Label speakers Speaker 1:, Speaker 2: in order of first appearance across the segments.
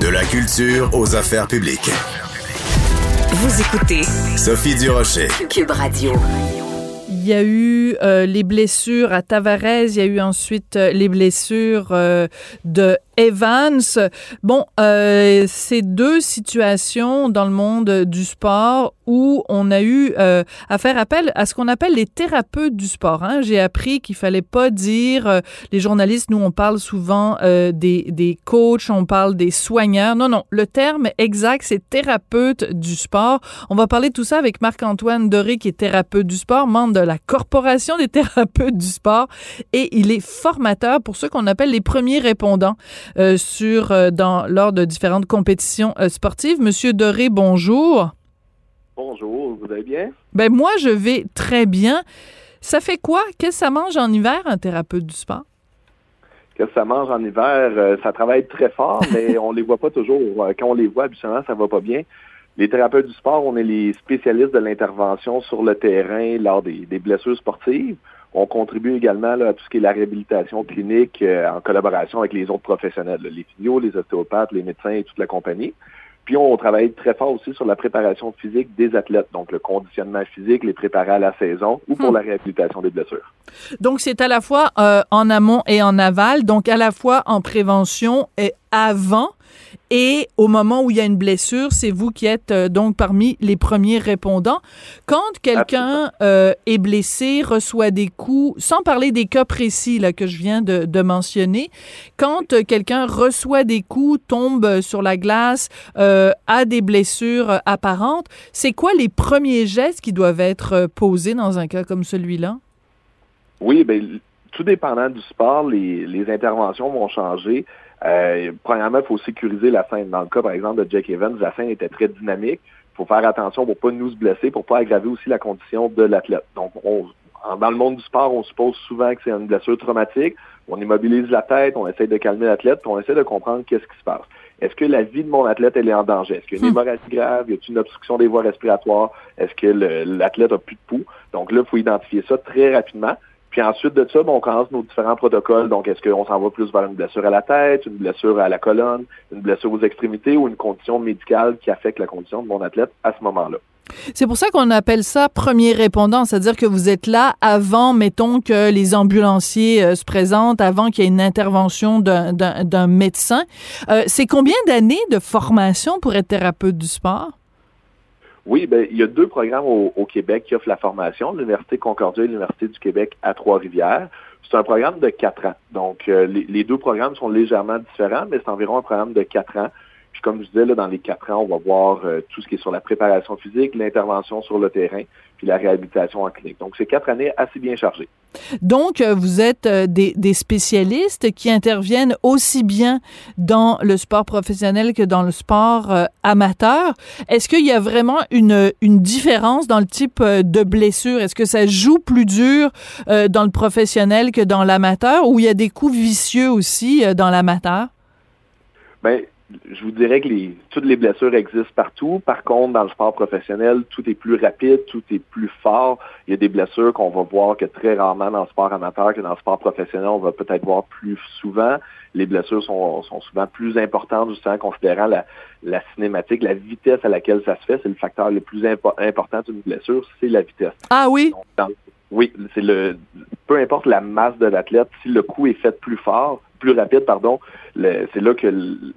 Speaker 1: De la culture aux affaires publiques.
Speaker 2: Vous écoutez
Speaker 1: Sophie Durocher.
Speaker 2: Cube Radio.
Speaker 3: Il y a eu euh, les blessures à Tavares, il y a eu ensuite euh, les blessures euh, de Evans. Bon, euh, c'est deux situations dans le monde du sport où on a eu euh, à faire appel à ce qu'on appelle les thérapeutes du sport. Hein. J'ai appris qu'il fallait pas dire, euh, les journalistes, nous, on parle souvent euh, des, des coachs, on parle des soigneurs. Non, non, le terme exact, c'est thérapeute du sport. On va parler de tout ça avec Marc-Antoine Doré, qui est thérapeute du sport, membre de la Corporation des thérapeutes du sport, et il est formateur pour ceux qu'on appelle les premiers répondants. Euh, sur euh, dans lors de différentes compétitions euh, sportives. Monsieur Doré, bonjour.
Speaker 4: Bonjour, vous allez bien?
Speaker 3: Ben moi, je vais très bien. Ça fait quoi? Qu'est-ce que ça mange en hiver, un thérapeute du sport?
Speaker 4: Qu'est-ce que ça mange en hiver? Euh, ça travaille très fort, mais on les voit pas toujours. Quand on les voit, habituellement, ça va pas bien. Les thérapeutes du sport, on est les spécialistes de l'intervention sur le terrain lors des, des blessures sportives. On contribue également là, à tout ce qui est la réhabilitation clinique euh, en collaboration avec les autres professionnels, là, les physios, les ostéopathes, les médecins et toute la compagnie. Puis on travaille très fort aussi sur la préparation physique des athlètes, donc le conditionnement physique, les préparer à la saison ou pour
Speaker 3: Hmm.
Speaker 4: la réhabilitation des blessures.
Speaker 3: Donc, c'est à la fois euh, en amont et en aval, donc à la fois en prévention et avant. Et au moment où il y a une blessure, c'est vous qui êtes euh, donc parmi les premiers répondants. Quand quelqu'un euh, est blessé, reçoit des coups, sans parler des cas précis là, que je viens de, de mentionner, quand euh, quelqu'un reçoit des coups, tombe sur la glace, a des blessures apparentes, c'est quoi les premiers gestes qui doivent être posés dans un cas comme celui-là?
Speaker 4: Oui, ben, tout dépendant du sport, les, les interventions vont changer. Euh, premièrement, il faut sécuriser la scène. Dans le cas, par exemple, de Jack Evans, la scène était très dynamique. Il faut faire attention pour pas nous se blesser, pour pas aggraver aussi la condition de l'athlète. Donc, on, dans le monde du sport, on suppose souvent que c'est une blessure traumatique. On immobilise la tête, on essaie de calmer l'athlète, puis on essaie de comprendre qu'est-ce qui se passe. Est-ce que la vie de mon athlète, elle est en danger? Est-ce qu'il y a une
Speaker 3: Hmm.
Speaker 4: hémorragie grave? Y a-t-il une obstruction des voies respiratoires? Est-ce que l'athlète a plus de pouls? Donc là, il faut identifier ça très rapidement. Puis ensuite de ça, ben, on commence nos différents protocoles. Donc, est-ce qu'on s'en va plus vers une blessure à la tête, une blessure à la colonne, une blessure aux extrémités ou une condition médicale qui affecte la condition de mon athlète à ce moment-là?
Speaker 3: C'est pour ça qu'on appelle ça premier répondant, c'est-à-dire que vous êtes là avant, mettons, que les ambulanciers euh, se présentent, avant qu'il y ait une intervention d'un- médecin. Euh, c'est combien d'années de formation pour être thérapeute du sport?
Speaker 4: Oui, ben, il y a deux programmes au, Québec qui offrent la formation, l'Université Concordia et l'Université du Québec à Trois-Rivières. C'est un programme de quatre ans. Donc, euh, les deux programmes sont légèrement différents, mais c'est environ un programme de quatre ans. Puis, comme je disais, là, dans les quatre ans, on va voir euh, tout ce qui est sur la préparation physique, l'intervention sur le terrain, puis la réhabilitation en clinique. Donc, c'est quatre années assez bien chargées.
Speaker 3: Donc, euh, vous êtes euh, des, des spécialistes qui interviennent aussi bien dans le sport professionnel que dans le sport euh, amateur. Est-ce qu'il y a vraiment une, une différence dans le type de blessure? Est-ce que ça joue plus dur euh, dans le professionnel que dans l'amateur? Ou il y a des coups vicieux aussi euh, dans l'amateur?
Speaker 4: Ben, je vous dirais que les, toutes les blessures existent partout. Par contre, dans le sport professionnel, tout est plus rapide, tout est plus fort. Il y a des blessures qu'on va voir que très rarement dans le sport amateur que dans le sport professionnel, on va peut-être voir plus souvent. Les blessures sont, sont souvent plus importantes, justement, considérant la, la cinématique, la vitesse à laquelle ça se fait. C'est le facteur le plus impo- important d'une blessure, c'est la vitesse.
Speaker 3: Ah oui?
Speaker 4: Donc, dans- oui, c'est le peu importe la masse de l'athlète, si le coup est fait plus fort, plus rapide, pardon, c'est là que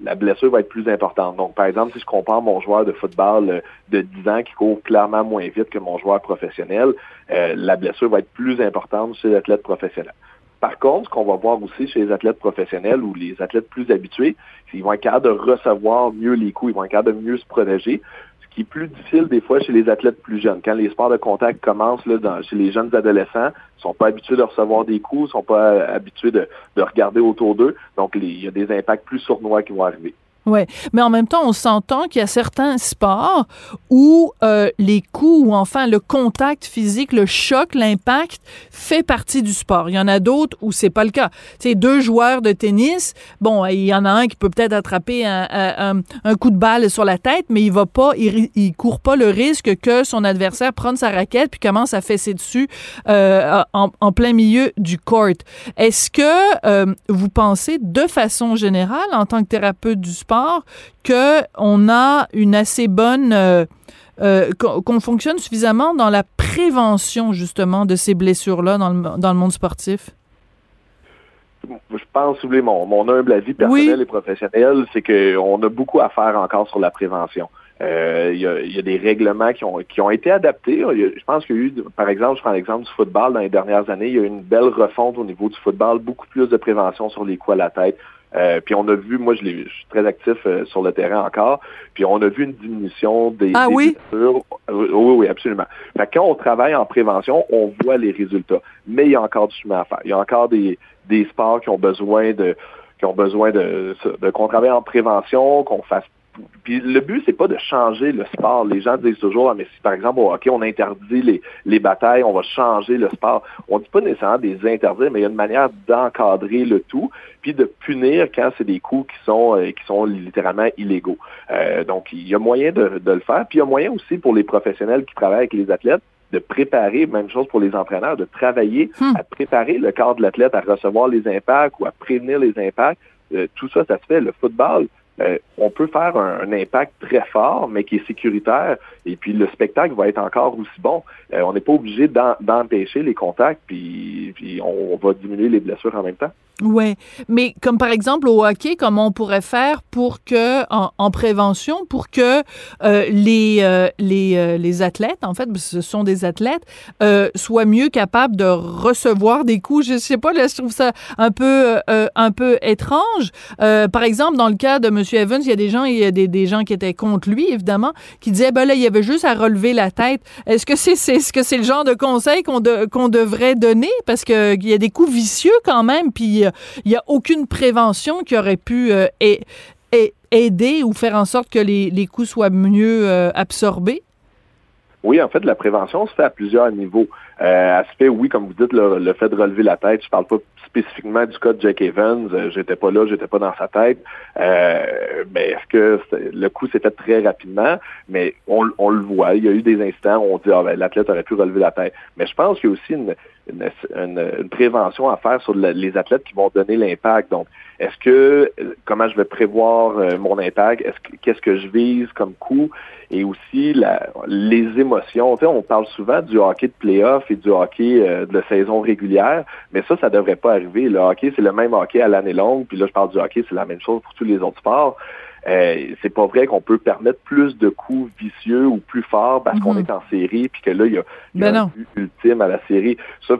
Speaker 4: la blessure va être plus importante. Donc, par exemple, si je compare mon joueur de football euh, de 10 ans qui court clairement moins vite que mon joueur professionnel, euh, la blessure va être plus importante chez l'athlète professionnel. Par contre, ce qu'on va voir aussi chez les athlètes professionnels ou les athlètes plus habitués, c'est qu'ils vont être capables de recevoir mieux les coups, ils vont être capables de mieux se protéger qui est plus difficile des fois chez les athlètes plus jeunes. Quand les sports de contact commencent chez les jeunes adolescents, ils sont pas habitués de recevoir des coups, ils sont pas euh, habitués de, de regarder autour d'eux. Donc, il y a des impacts plus sournois qui vont arriver.
Speaker 3: Oui, mais en même temps, on s'entend qu'il y a certains sports où euh, les coups ou enfin le contact physique, le choc, l'impact fait partie du sport. Il y en a d'autres où c'est pas le cas. Tu sais, deux joueurs de tennis, bon, il y en a un qui peut peut-être attraper un, un- un coup de balle sur la tête, mais il va pas, il, il court pas le risque que son adversaire prenne sa raquette puis commence à fesser dessus euh, en, en plein milieu du court. Est-ce que euh, vous pensez de façon générale, en tant que thérapeute du sport, sport que on a une assez bonne euh, qu'on fonctionne suffisamment dans la prévention justement de ces blessures-là dans le, dans le monde sportif?
Speaker 4: je pense, si mon, mon humble avis personnel et professionnel, c'est qu'on a beaucoup à faire encore sur la prévention. Euh, il y, a, des règlements qui ont, qui ont été adaptés. je pense qu'il y a eu, par exemple, je prends l'exemple du football dans les dernières années, il y a eu une belle refonte au niveau du football, beaucoup plus de prévention sur les coups à la tête. Euh, puis on a vu, moi je, je suis très actif euh, sur le terrain encore, puis on a vu une diminution des,
Speaker 3: ah, oui?
Speaker 4: Oui, oui, absolument. Fait quand on travaille en prévention, on voit les résultats. Mais il y a encore du chemin à faire. Il y a encore des, des sports qui ont besoin de qui ont besoin de, de qu'on travaille en prévention, qu'on fasse puis le but, c'est pas de changer le sport. Les gens disent toujours, ah, mais si par exemple au hockey, on interdit les, les batailles, on va changer le sport. On dit pas nécessairement des interdire, mais il y a une manière d'encadrer le tout, puis de punir quand c'est des coups qui sont euh, qui sont littéralement illégaux. Euh, donc, il y a moyen de, de le faire. Puis il y a moyen aussi pour les professionnels qui travaillent avec les athlètes de préparer, même chose pour les entraîneurs, de travailler hmm. à préparer le corps de l'athlète à recevoir les impacts ou à prévenir les impacts. Euh, tout ça, ça se fait. Le football, euh, on peut faire un, impact très fort, mais qui est sécuritaire, et puis le spectacle va être encore aussi bon. Euh, on n'est pas obligé d'empêcher les contacts, puis, on va diminuer les blessures en même temps.
Speaker 3: Oui, mais comme par exemple au hockey, comment on pourrait faire pour que, en, prévention, pour que euh, les, les, les athlètes, en fait, ce sont des athlètes, soient mieux capables de recevoir des coups? Je sais pas, là, je trouve ça un peu, un peu étrange. par exemple, dans le cas de M. Evans, il y a des gens, il y a des, gens qui étaient contre lui, évidemment, qui disaient, ben là, il y avait juste à relever la tête. Est-ce que c'est ce que c'est le genre de conseil qu'on devrait donner? Parce qu'il y a des coups vicieux quand même, puis il n'y a aucune prévention qui aurait pu euh, aider ou faire en sorte que les, coûts soient mieux euh, absorbés?
Speaker 4: Oui, en fait, la prévention se fait à plusieurs niveaux. Euh, oui, comme vous dites, le, fait de relever la tête. Je parle pas spécifiquement du cas de Jack Evans. j'étais pas là, j'étais pas dans sa tête. mais est-ce que le coup s'est fait très rapidement? Mais on, le voit. Il y a eu des instants où on dit ah, ben, l'athlète aurait pu relever la tête. Mais je pense qu'il y a aussi une, une, prévention à faire sur les athlètes qui vont donner l'impact. Donc, est-ce que comment je vais prévoir euh, mon impact? Est-ce qu'est-ce que je vise comme coup Et aussi la, les émotions. on parle souvent du hockey de playoff et du hockey euh, de saison régulière, mais ça, ça devrait pas arriver. Le hockey, c'est le même hockey à l'année longue. Puis là, je parle du hockey, c'est la même chose pour tous les autres sports. Euh, c'est pas vrai qu'on peut permettre plus de coups vicieux ou plus forts parce qu'on mhm. est en série, puis que là, il y a, ben un but ultime à la série. Ça,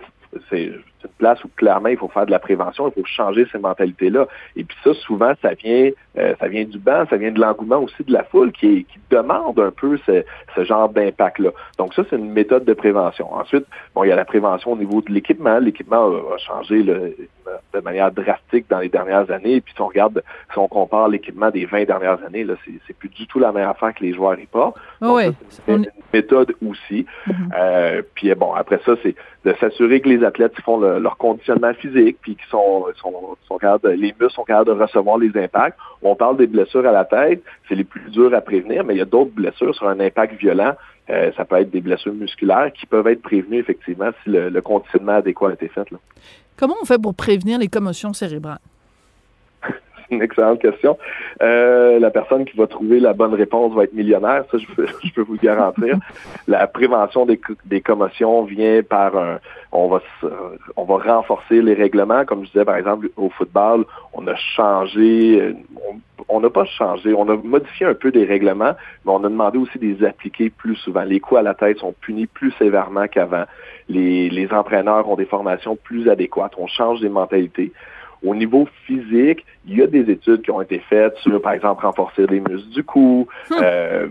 Speaker 4: c'est une place où clairement il faut faire de la prévention, il faut changer ces mentalités-là. Et puis ça, souvent, ça vient, euh, ça vient du banc, ça vient de l'engouement aussi de la foule qui, qui demande un peu ce, ce genre d'impact-là. Donc ça, c'est une méthode de prévention. Ensuite, bon, il y a la prévention au niveau de l'équipement. L'équipement a changé de manière drastique dans les dernières années. Et puis si on regarde, si on compare l'équipement des 20 dernières années, là, c'est plus du tout la même affaire que les joueurs y pas.
Speaker 3: oui.
Speaker 4: C'est une méthode aussi. Mm-hmm. euh, puis bon, après ça, c'est de s'assurer que les athlètes font leur conditionnement physique, puis qu'ils sont, sont, capables, les muscles sont capables de recevoir les impacts. On parle des blessures à la tête, c'est les plus dures à prévenir, mais il y a d'autres blessures sur un impact violent. Euh, ça peut être des blessures musculaires qui peuvent être prévenues effectivement si le, conditionnement adéquat a été fait.
Speaker 3: Comment on fait pour prévenir les commotions cérébrales?
Speaker 4: une excellente question. Euh, la personne qui va trouver la bonne réponse va être millionnaire, ça je peux, je peux vous le garantir. La prévention des, des commotions vient par un, on va on va renforcer les règlements, comme je disais par exemple au football, on a changé, on n'a pas changé, on a modifié un peu des règlements, mais on a demandé aussi de les appliquer plus souvent. Les coups à la tête sont punis plus sévèrement qu'avant. Les, les entraîneurs ont des formations plus adéquates. On change des mentalités. Au niveau physique, il y a des études qui ont été faites sur, par exemple, renforcer les muscles du cou. Hmm. Euh,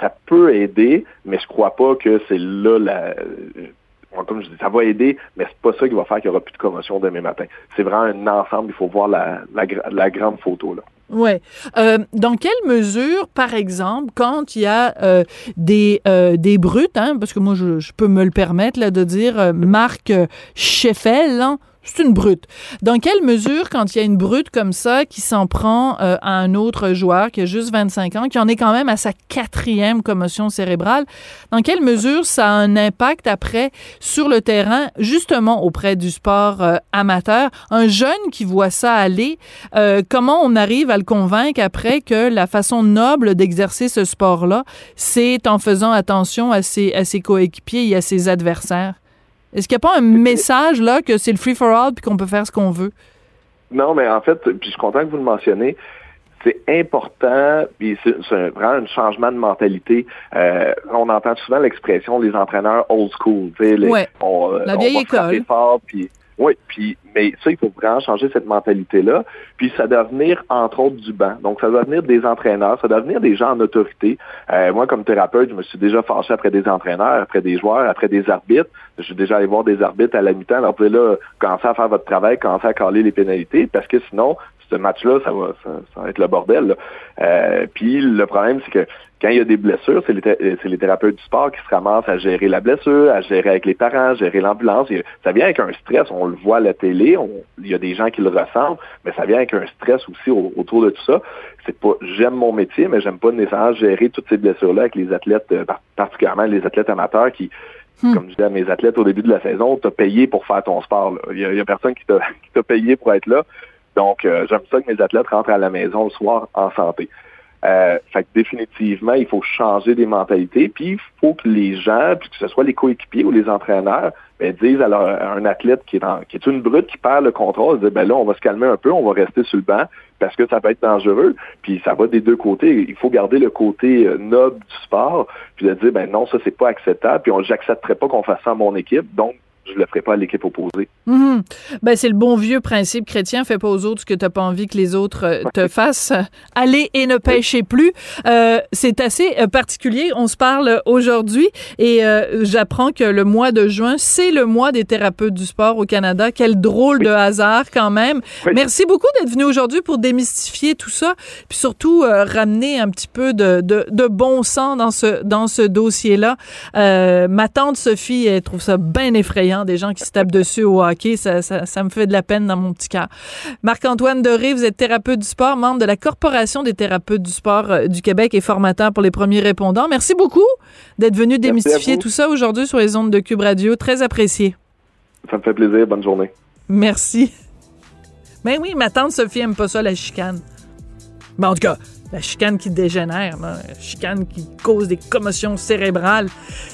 Speaker 4: ça peut aider, mais je crois pas que c'est là la euh, comme je dis, ça va aider, mais c'est pas ça qui va faire qu'il n'y aura plus de commotion demain matin. C'est vraiment un ensemble, il faut voir la, la, grande photo. Là.
Speaker 3: Oui. Euh, dans quelle mesure, par exemple, quand il y a des, des brutes, hein, parce que moi, je, peux me le permettre là, de dire Marc Scheffel, hein, c'est une brute. Dans quelle mesure, quand il y a une brute comme ça qui s'en prend euh, à un autre joueur qui a juste 25 ans, qui en est quand même à sa quatrième commotion cérébrale, dans quelle mesure ça a un impact après sur le terrain, justement auprès du sport euh, amateur? Un jeune qui voit ça aller, euh, comment on arrive à le convaincre après que la façon noble d'exercer ce sport-là, c'est en faisant attention à ses, à ses coéquipiers et à ses adversaires? Est-ce qu'il n'y a pas un message là que c'est le free for all puis qu'on peut faire ce qu'on veut?
Speaker 4: Non, mais en fait, puis je suis content que vous le mentionnez. C'est important, puis c'est vraiment un changement de mentalité. Euh, on entend souvent l'expression les entraîneurs old school.
Speaker 3: Les, ouais, on, la vieille école.
Speaker 4: Fort, puis oui, puis mais ça, il faut vraiment changer cette mentalité-là. Puis ça doit venir, entre autres, du banc. Donc, ça doit venir des entraîneurs, ça doit venir des gens en autorité. Euh, moi, comme thérapeute, je me suis déjà fâché après des entraîneurs, après des joueurs, après des arbitres. Je suis déjà allé voir des arbitres à la mi-temps. Alors, vous pouvez là, commencer à faire votre travail, commencer à caler les pénalités, parce que sinon, ce match-là, ça va, ça, va être le bordel. Euh, puis le problème, c'est que quand il y a des blessures, c'est les, les, thérapeutes du sport qui se ramassent à gérer la blessure, à gérer avec les parents, à gérer l'ambulance. Ça vient avec un stress, on le voit à la télé, il y a des gens qui le ressentent, mais ça vient avec un stress aussi autour de tout ça. C'est pas j'aime mon métier, mais j'aime pas nécessairement gérer toutes ces blessures-là avec les athlètes, euh, particulièrement les athlètes amateurs qui hmm. comme je disais à mes athlètes au début de la saison, t'as payé pour faire ton sport. Il y, a, personne qui t'a payé pour être là. Donc, euh, j'aime ça que mes athlètes rentrent à la maison le soir en santé. Euh, fait que définitivement, il faut changer des mentalités, puis il faut que les gens, puis que ce soit les coéquipiers ou les entraîneurs, ben, disent à, un athlète qui est, qui est une brute qui perd le contrôle, disent, ben là, on va se calmer un peu, on va rester sur le banc parce que ça peut être dangereux, puis ça va des deux côtés. Il faut garder le côté euh, noble du sport, puis de dire, ben non, ça, c'est pas acceptable, puis j'accepterai pas qu'on fasse ça à mon équipe, donc je le ferai pas à l'équipe opposée.
Speaker 3: Mhm. Ben, c'est le bon vieux principe chrétien, fais pas aux autres ce que tu n'as pas envie que les autres euh, te fassent. Allez et ne pêchez plus. Euh, c'est assez euh, particulier. On se parle aujourd'hui et j'apprends que le mois de juin, c'est le mois des thérapeutes du sport au Canada. Quel drôle de hasard quand même. Merci beaucoup d'être venu aujourd'hui pour démystifier tout ça, puis surtout ramener un petit peu de, de, de, bon sens dans ce, dans ce dossier-là. ma tante Sophie, elle trouve ça bien effrayant des gens qui se tapent dessus au hockey. Ça, ça, me fait de la peine dans mon petit cœur. Marc-Antoine Doré, vous êtes thérapeute du sport, membre de la Corporation des thérapeutes du sport euh, du Québec et formateur pour les premiers répondants. Merci beaucoup d'être venu démystifier tout ça aujourd'hui sur les ondes de Cube Radio. Très apprécié.
Speaker 4: Ça me fait plaisir. Bonne journée.
Speaker 3: Merci. Mais ben oui, ma tante Sophie aime pas ça, la chicane. Mais en tout cas, la chicane qui dégénère, la chicane qui cause des commotions cérébrales.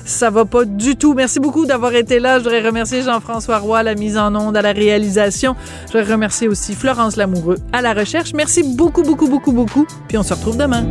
Speaker 3: Ça va pas du tout. Merci beaucoup d'avoir été là. Je voudrais remercier Jean-François Roy à la mise en onde, à la réalisation. Je voudrais remercier aussi Florence Lamoureux à la recherche. Merci beaucoup, beaucoup, beaucoup, beaucoup. Puis on se retrouve demain.